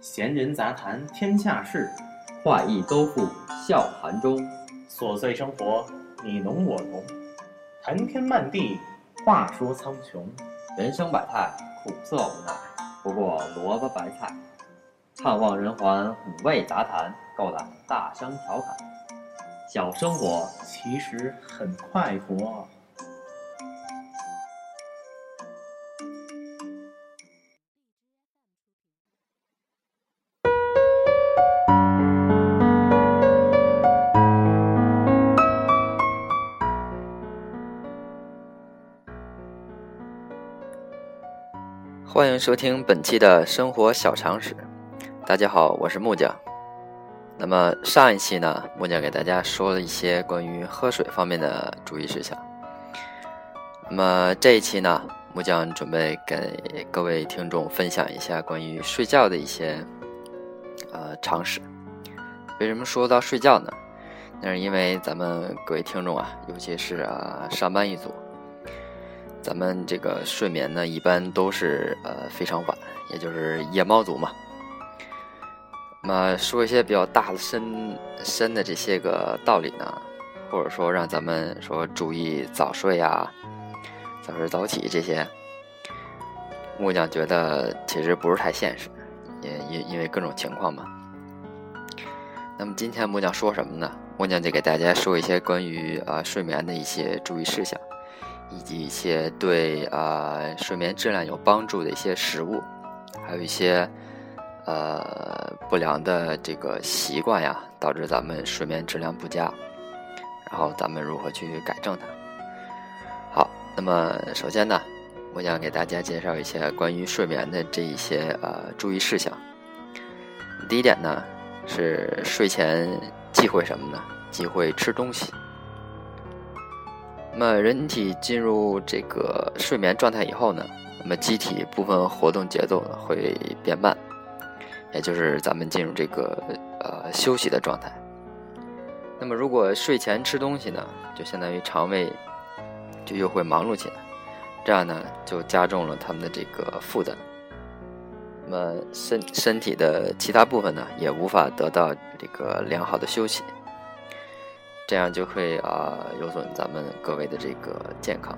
闲人杂谈天下事，画意都付笑谈中。琐碎生活你侬我侬，谈天漫地话说苍穹。人生百态，苦涩无奈，不过萝卜白菜。盼望人寰，五味杂谈，够胆大声调侃。小生活其实很快活。欢迎收听本期的生活小常识。大家好，我是木匠。那么上一期呢，木匠给大家说了一些关于喝水方面的注意事项。那么这一期呢，木匠准备给各位听众分享一下关于睡觉的一些呃常识。为什么说到睡觉呢？那是因为咱们各位听众啊，尤其是啊上班一族。咱们这个睡眠呢，一般都是呃非常晚，也就是夜猫族嘛。那么说一些比较大的深深的这些个道理呢，或者说让咱们说注意早睡呀、早睡早起这些，木匠觉得其实不是太现实，也因因为各种情况嘛。那么今天木匠说什么呢？木匠就给大家说一些关于啊睡眠的一些注意事项。以及一些对啊睡眠质量有帮助的一些食物，还有一些呃不良的这个习惯呀，导致咱们睡眠质量不佳，然后咱们如何去改正它？好，那么首先呢，我想给大家介绍一下关于睡眠的这一些呃注意事项。第一点呢是睡前忌讳什么呢？忌讳吃东西。那么，人体进入这个睡眠状态以后呢，那么机体部分活动节奏呢会变慢，也就是咱们进入这个呃休息的状态。那么，如果睡前吃东西呢，就相当于肠胃就又会忙碌起来，这样呢就加重了他们的这个负担。那么身身体的其他部分呢，也无法得到这个良好的休息。这样就会啊有损咱们各位的这个健康。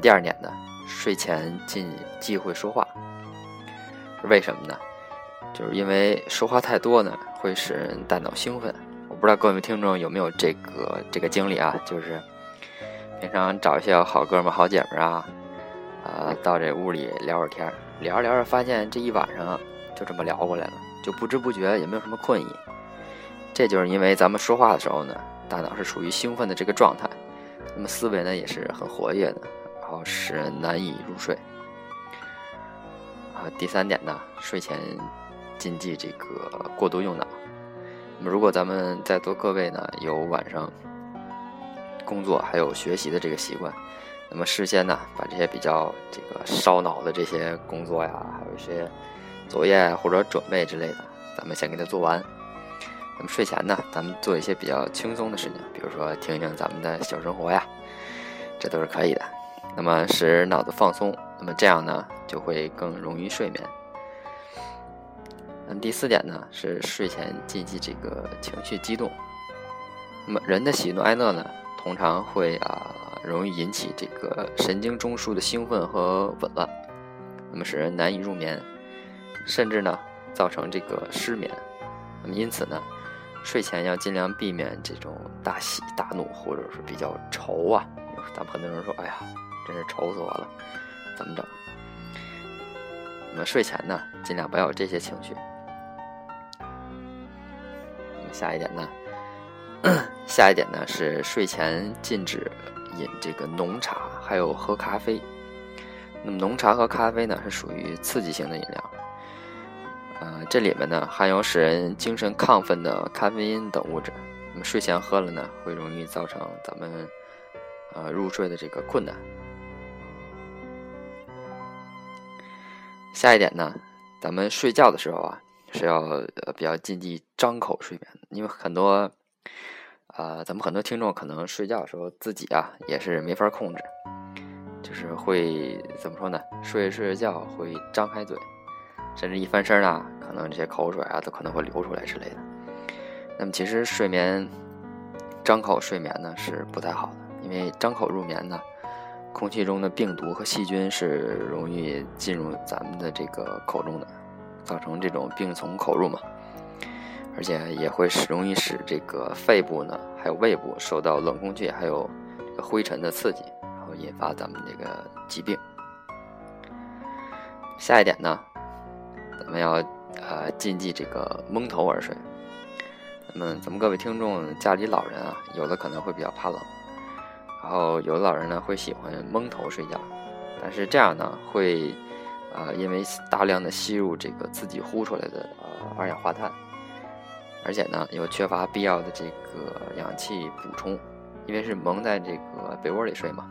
第二点呢，睡前禁忌讳说话，为什么呢？就是因为说话太多呢，会使人大脑兴奋。我不知道各位听众有没有这个这个经历啊？就是平常找一些好哥们、好姐们啊，啊，到这屋里聊会儿天，聊着聊着发现这一晚上就这么聊过来了，就不知不觉也没有什么困意。这就是因为咱们说话的时候呢。大脑是处于兴奋的这个状态，那么思维呢也是很活跃的，然后使人难以入睡。啊，第三点呢，睡前禁忌这个过度用脑。那么如果咱们在座各位呢有晚上工作还有学习的这个习惯，那么事先呢把这些比较这个烧脑的这些工作呀，还有一些作业或者准备之类的，咱们先给它做完。那么睡前呢，咱们做一些比较轻松的事情，比如说听听咱们的小生活呀，这都是可以的。那么使脑子放松，那么这样呢就会更容易睡眠。那么第四点呢是睡前禁忌这个情绪激动。那么人的喜怒哀乐呢，通常会啊容易引起这个神经中枢的兴奋和紊乱，那么使人难以入眠，甚至呢造成这个失眠。那么因此呢。睡前要尽量避免这种大喜大怒，或者是比较愁啊。咱们很多人说：“哎呀，真是愁死我了，怎么整？”那么睡前呢，尽量不要有这些情绪。下一点呢，下一点呢是睡前禁止饮这个浓茶，还有喝咖啡。那么浓茶和咖啡呢，是属于刺激性的饮料。呃，这里面呢含有使人精神亢奋的咖啡因等物质，那么睡前喝了呢，会容易造成咱们呃入睡的这个困难。下一点呢，咱们睡觉的时候啊，是要比较禁忌张口睡眠，因为很多啊，咱们很多听众可能睡觉的时候自己啊也是没法控制，就是会怎么说呢？睡着睡着觉会张开嘴。甚至一翻身呢，可可能这些口水啊都可能会流出来之类的。那么其实睡眠张口睡眠呢是不太好的，因为张口入眠呢，空气中的病毒和细菌是容易进入咱们的这个口中的，造成这种病从口入嘛。而且也会使容易使这个肺部呢，还有胃部受到冷空气还有这个灰尘的刺激，然后引发咱们这个疾病。下一点呢，咱们要呃禁忌这个蒙头而睡。那么咱们各位听众家里老人啊，有的可能会比较怕冷，然后有的老人呢会喜欢蒙头睡觉，但是这样呢会啊因为大量的吸入这个自己呼出来的呃二氧化碳。而且呢，又缺乏必要的这个氧气补充，因为是蒙在这个被窝里睡嘛，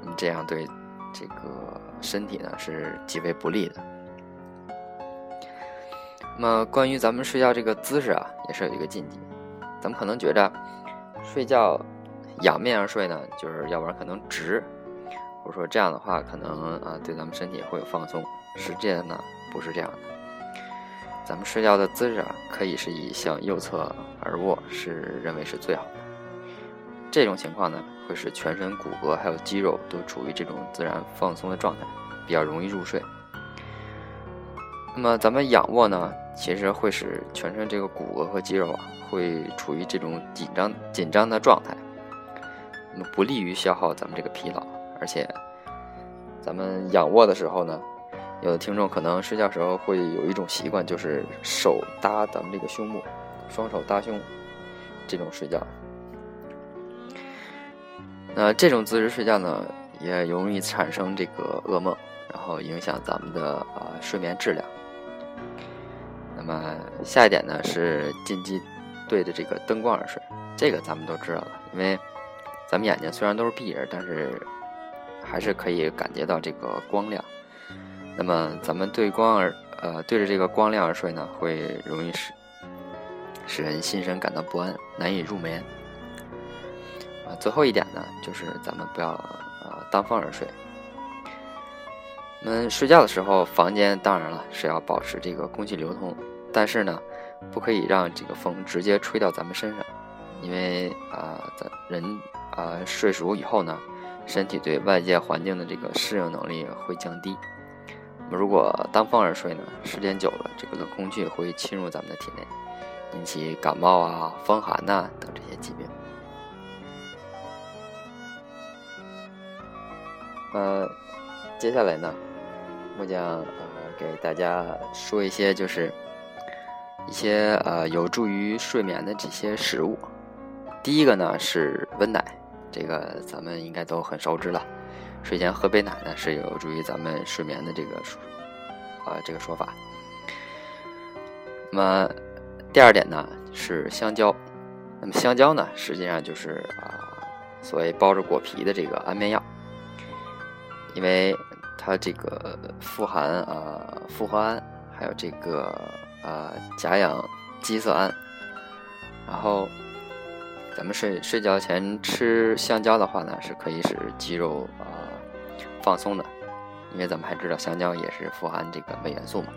那么这样对这个身体呢是极为不利的。那么关于咱们睡觉这个姿势啊，也是有一个禁忌。咱们可能觉着睡觉仰面而睡呢，就是要不然可能直，或者说这样的话可能啊对咱们身体会有放松。实际上呢，不是这样的。咱们睡觉的姿势啊，可以是以向右侧而卧，是认为是最好的。这种情况呢，会使全身骨骼还有肌肉都处于这种自然放松的状态，比较容易入睡。那么咱们仰卧呢，其实会使全身这个骨骼和肌肉啊，会处于这种紧张紧张的状态，那么不利于消耗咱们这个疲劳。而且，咱们仰卧的时候呢。有的听众可能睡觉时候会有一种习惯，就是手搭咱们这个胸部，双手搭胸，这种睡觉。那这种姿势睡觉呢，也容易产生这个噩梦，然后影响咱们的啊睡眠质量。那么下一点呢是禁忌对着这个灯光而睡，这个咱们都知道了，因为咱们眼睛虽然都是闭着，但是还是可以感觉到这个光亮。那么咱们对光而呃对着这个光亮而睡呢，会容易使使人心神感到不安，难以入眠。啊，最后一点呢，就是咱们不要呃当风而睡。我们睡觉的时候，房间当然了是要保持这个空气流通，但是呢，不可以让这个风直接吹到咱们身上，因为啊，咱人啊睡熟以后呢，身体对外界环境的这个适应能力会降低。如果当风而睡呢，时间久了，这个冷空气会侵入咱们的体内，引起感冒啊、风寒呐等这些疾病。呃，接下来呢，我将呃给大家说一些就是一些呃有助于睡眠的这些食物。第一个呢是温奶，这个咱们应该都很熟知了。睡前喝杯奶呢，是有助于咱们睡眠的这个说，啊这个说法。那么第二点呢是香蕉，那么香蕉呢实际上就是啊所谓包着果皮的这个安眠药，因为它这个富含啊复合胺，还有这个啊甲氧基色胺，然后咱们睡睡觉前吃香蕉的话呢，是可以使肌肉啊。放松的，因为咱们还知道香蕉也是富含这个镁元素嘛。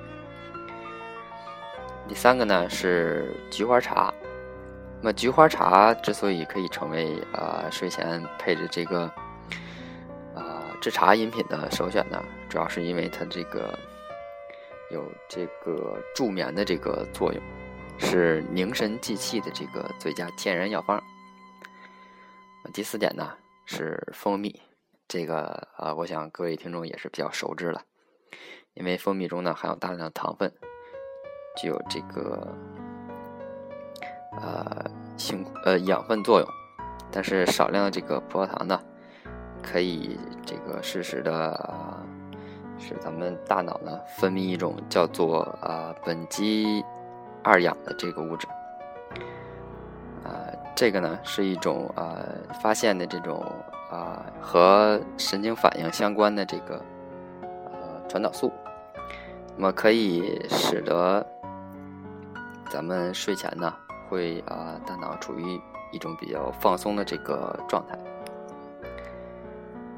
第三个呢是菊花茶，那么菊花茶之所以可以成为啊睡前配着这个啊制茶饮品的首选呢，主要是因为它这个有这个助眠的这个作用，是凝神济气的这个最佳天然药方。第四点呢是蜂蜜。这个啊，我想各位听众也是比较熟知了，因为蜂蜜中呢含有大量的糖分，具有这个呃性呃养分作用，但是少量的这个葡萄糖呢，可以这个适时的使咱们大脑呢分泌一种叫做啊苯基二氧的这个物质，啊这个呢是一种啊发现的这种。啊，和神经反应相关的这个呃传导素，那么可以使得咱们睡前呢会啊大脑处于一种比较放松的这个状态。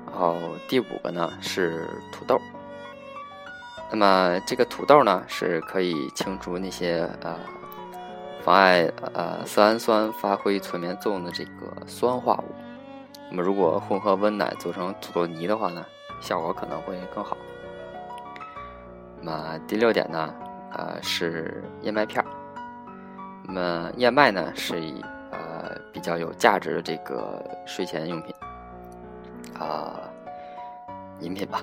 然后第五个呢是土豆，那么这个土豆呢，是可以清除那些呃妨碍呃色氨酸发挥催眠作用的这个酸化物。那么如果混合温奶做成土豆泥的话呢，效果可能会更好。那么第六点呢，呃是燕麦片儿。那么燕麦呢是以呃比较有价值的这个睡前用品啊饮品吧。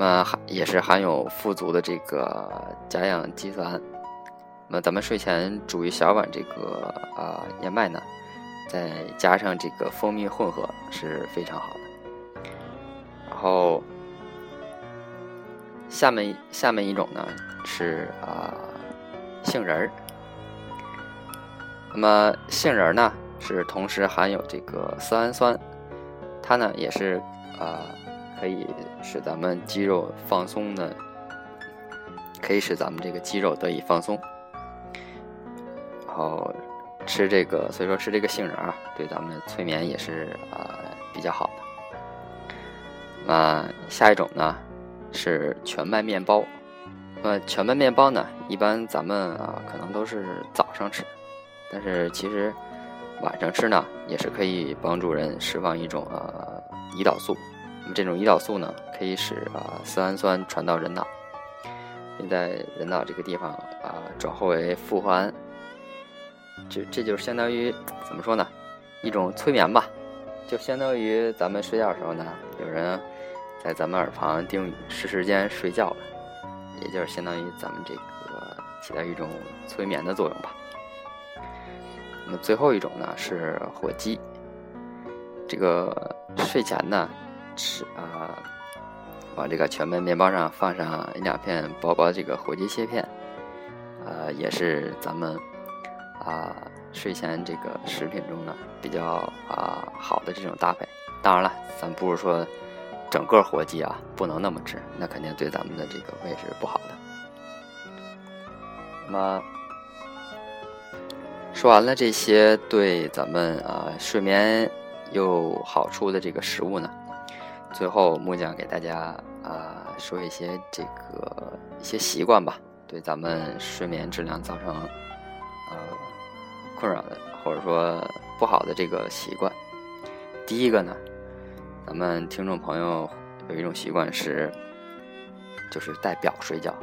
那么含也是含有富足的这个甲氧基酸。那么咱们睡前煮一小碗这个啊燕麦呢，再加上这个蜂蜜混合是非常好的。然后下面下面一种呢是啊杏仁儿。那么杏仁儿呢是同时含有这个色氨酸，它呢也是啊。可以使咱们肌肉放松的，可以使咱们这个肌肉得以放松。然后吃这个，所以说吃这个杏仁啊，对咱们的催眠也是啊比较好的。那下一种呢是全麦面包。那全麦面包呢，一般咱们啊可能都是早上吃，但是其实晚上吃呢也是可以帮助人释放一种啊胰岛素。那么这种胰岛素呢，可以使啊色氨酸传到人脑，并在人脑这个地方啊转化为复合胺。这这就是相当于怎么说呢？一种催眠吧，就相当于咱们睡觉的时候呢，有人在咱们耳旁叮，是时间睡觉了，也就是相当于咱们这个起到一种催眠的作用吧。那么最后一种呢是火鸡，这个睡前呢。吃啊，往这个全麦面包上放上一两片薄薄这个火鸡切片，呃，也是咱们啊睡前这个食品中呢比较啊好的这种搭配。当然了，咱不是说整个火鸡啊不能那么吃，那肯定对咱们的这个胃是不好的。那么说完了这些对咱们啊睡眠有好处的这个食物呢？最后，木匠给大家啊说一些这个一些习惯吧，对咱们睡眠质量造成呃困扰的，或者说不好的这个习惯。第一个呢，咱们听众朋友有一种习惯是，就是戴表睡觉。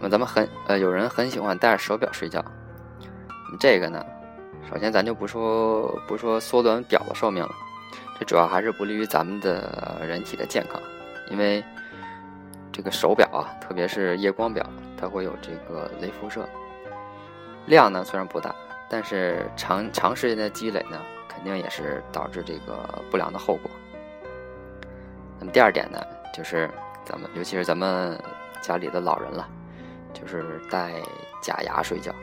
那咱们很呃有人很喜欢戴着手表睡觉，这个呢，首先咱就不说不说缩短表的寿命了。这主要还是不利于咱们的人体的健康，因为这个手表啊，特别是夜光表，它会有这个雷辐射，量呢虽然不大，但是长长时间的积累呢，肯定也是导致这个不良的后果。那么第二点呢，就是咱们尤其是咱们家里的老人了，就是戴假牙睡觉。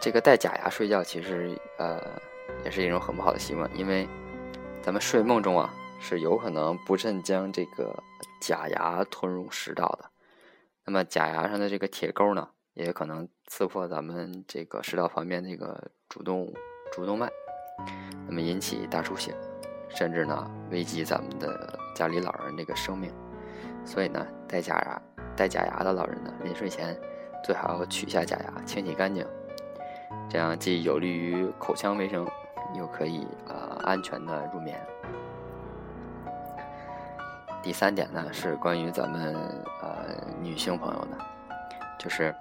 这个戴假牙睡觉，其实呃。也是一种很不好的习惯，因为咱们睡梦中啊是有可能不慎将这个假牙吞入食道的。那么假牙上的这个铁钩呢，也可能刺破咱们这个食道旁边这个主动主动脉，那么引起大出血，甚至呢危及咱们的家里老人这个生命。所以呢，戴假牙戴假牙的老人呢，临睡前最好取下假牙，清洗干净，这样既有利于口腔卫生。又可以啊安全的入眠。第三点呢是关于咱们呃女性朋友的，就是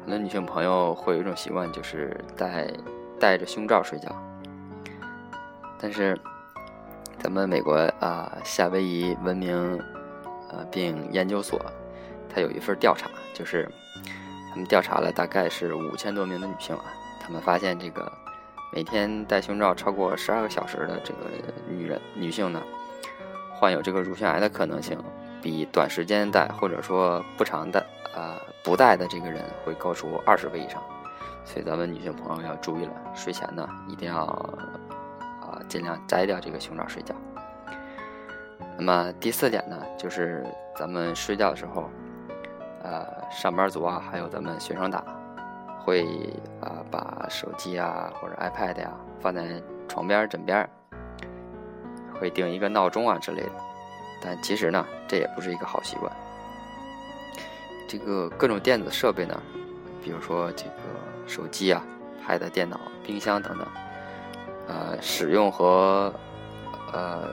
很多女性朋友会有一种习惯，就是戴戴着胸罩睡觉。但是咱们美国啊夏威夷文明呃病研究所，它有一份调查，就是他们调查了大概是五千多名的女性啊，他们发现这个。每天戴胸罩超过十二个小时的这个女人女性呢，患有这个乳腺癌的可能性，比短时间戴或者说不常戴啊不戴的这个人会高出二十倍以上。所以咱们女性朋友要注意了，睡前呢一定要啊尽量摘掉这个胸罩睡觉。那么第四点呢，就是咱们睡觉的时候，呃，上班族啊，还有咱们学生党。会啊，把手机啊或者 iPad 呀放在床边枕边，会定一个闹钟啊之类的。但其实呢，这也不是一个好习惯。这个各种电子设备呢，比如说这个手机啊、pad、电脑、冰箱等等，呃，使用和呃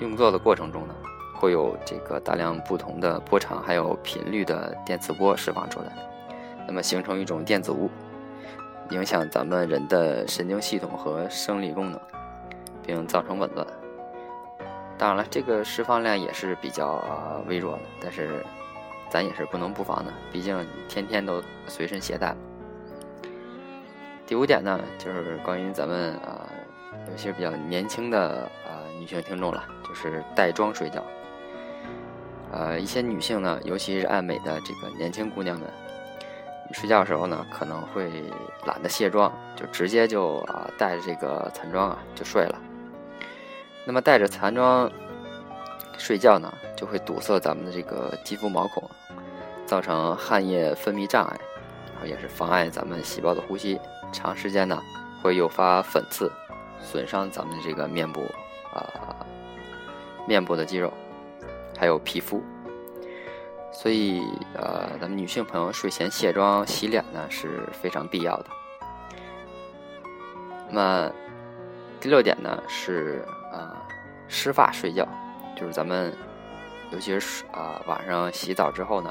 用作的过程中呢，会有这个大量不同的波长还有频率的电磁波释放出来，那么形成一种电子雾，影响咱们人的神经系统和生理功能，并造成紊乱。当然了，这个释放量也是比较微弱的，但是咱也是不能不防的，毕竟天天都随身携带嘛。第五点呢，就是关于咱们啊，有些比较年轻的啊女性听众了，就是带妆睡觉。呃，一些女性呢，尤其是爱美的这个年轻姑娘们，睡觉的时候呢，可能会懒得卸妆，就直接就啊带着这个残妆啊就睡了。那么带着残妆睡觉呢，就会堵塞咱们的这个肌肤毛孔，造成汗液分泌障碍，然后也是妨碍咱们细胞的呼吸。长时间呢，会诱发粉刺，损伤咱们的这个面部啊，面部的肌肉，还有皮肤。所以呃，咱们女性朋友睡前卸妆洗脸呢是非常必要的。那么第六点呢是。啊，湿发睡觉，就是咱们，尤其是啊晚上洗澡之后呢，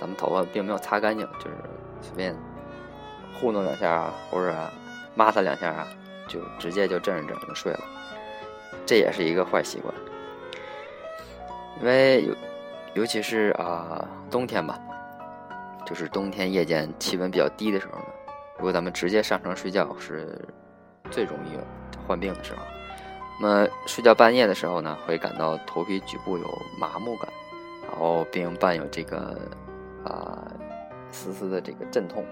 咱们头发并没有擦干净，就是随便糊弄两下啊，或者抹它两下啊，就直接就枕着枕着就睡了，这也是一个坏习惯。因为尤尤其是啊冬天吧，就是冬天夜间气温比较低的时候呢，如果咱们直接上床睡觉，是最容易患病的时候。那么睡觉半夜的时候呢，会感到头皮局部有麻木感，然后并伴有这个啊丝丝的这个阵痛。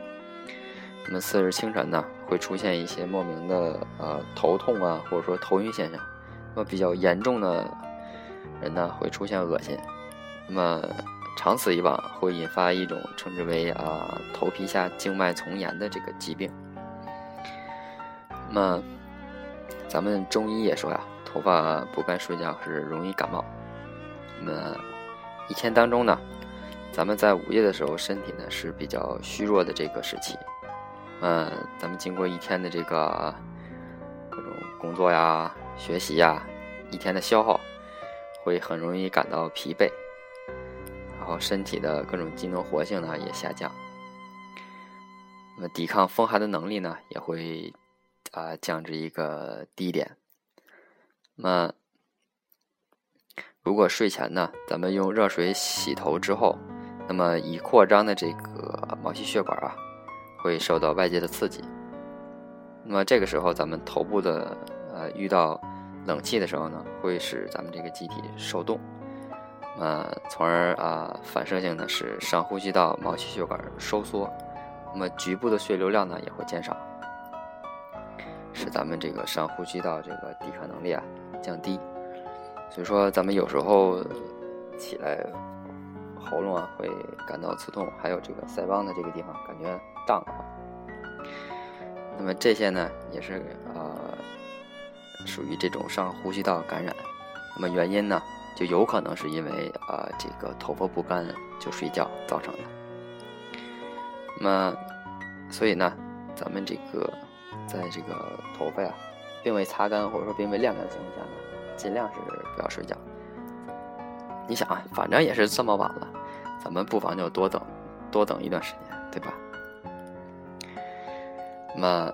那么次日清晨呢，会出现一些莫名的呃头痛啊，或者说头晕现象。那么比较严重的人呢，会出现恶心。那么长此以往，会引发一种称之为啊头皮下静脉丛炎的这个疾病。那么。咱们中医也说呀，头发不干睡觉是容易感冒。那么一天当中呢，咱们在午夜的时候，身体呢是比较虚弱的这个时期。嗯，咱们经过一天的这个各种工作呀、学习呀，一天的消耗，会很容易感到疲惫，然后身体的各种机能活性呢也下降。那么抵抗风寒的能力呢也会。啊，降至一个低点。那，如果睡前呢，咱们用热水洗头之后，那么已扩张的这个毛细血管啊，会受到外界的刺激。那么这个时候，咱们头部的呃遇到冷气的时候呢，会使咱们这个机体受冻，呃，从而啊反射性的使上呼吸道毛细血管收缩，那么局部的血流量呢也会减少。使咱们这个上呼吸道这个抵抗能力啊降低，所以说咱们有时候起来喉咙啊会感到刺痛，还有这个腮帮的这个地方感觉胀啊。那么这些呢也是呃属于这种上呼吸道感染，那么原因呢就有可能是因为啊这个头发不干就睡觉造成的。那么所以呢咱们这个。在这个头发呀，并未擦干或者说并未晾干的情况下呢，尽量是不要睡觉。你想啊，反正也是这么晚了，咱们不妨就多等，多等一段时间，对吧？那么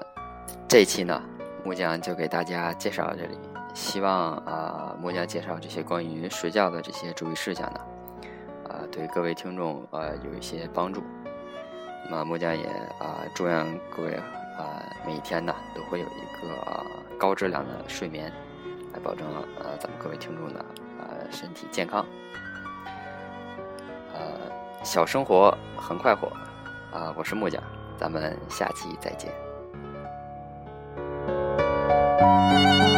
这期呢，木匠就给大家介绍到这里，希望啊，木匠介绍这些关于睡觉的这些注意事项呢，啊，对各位听众呃有一些帮助。那么木匠也啊，祝愿各位。呃，每天呢都会有一个高质量的睡眠，来保证呃咱们各位听众的呃身体健康。呃，小生活很快活啊！我是木匠，咱们下期再见。Música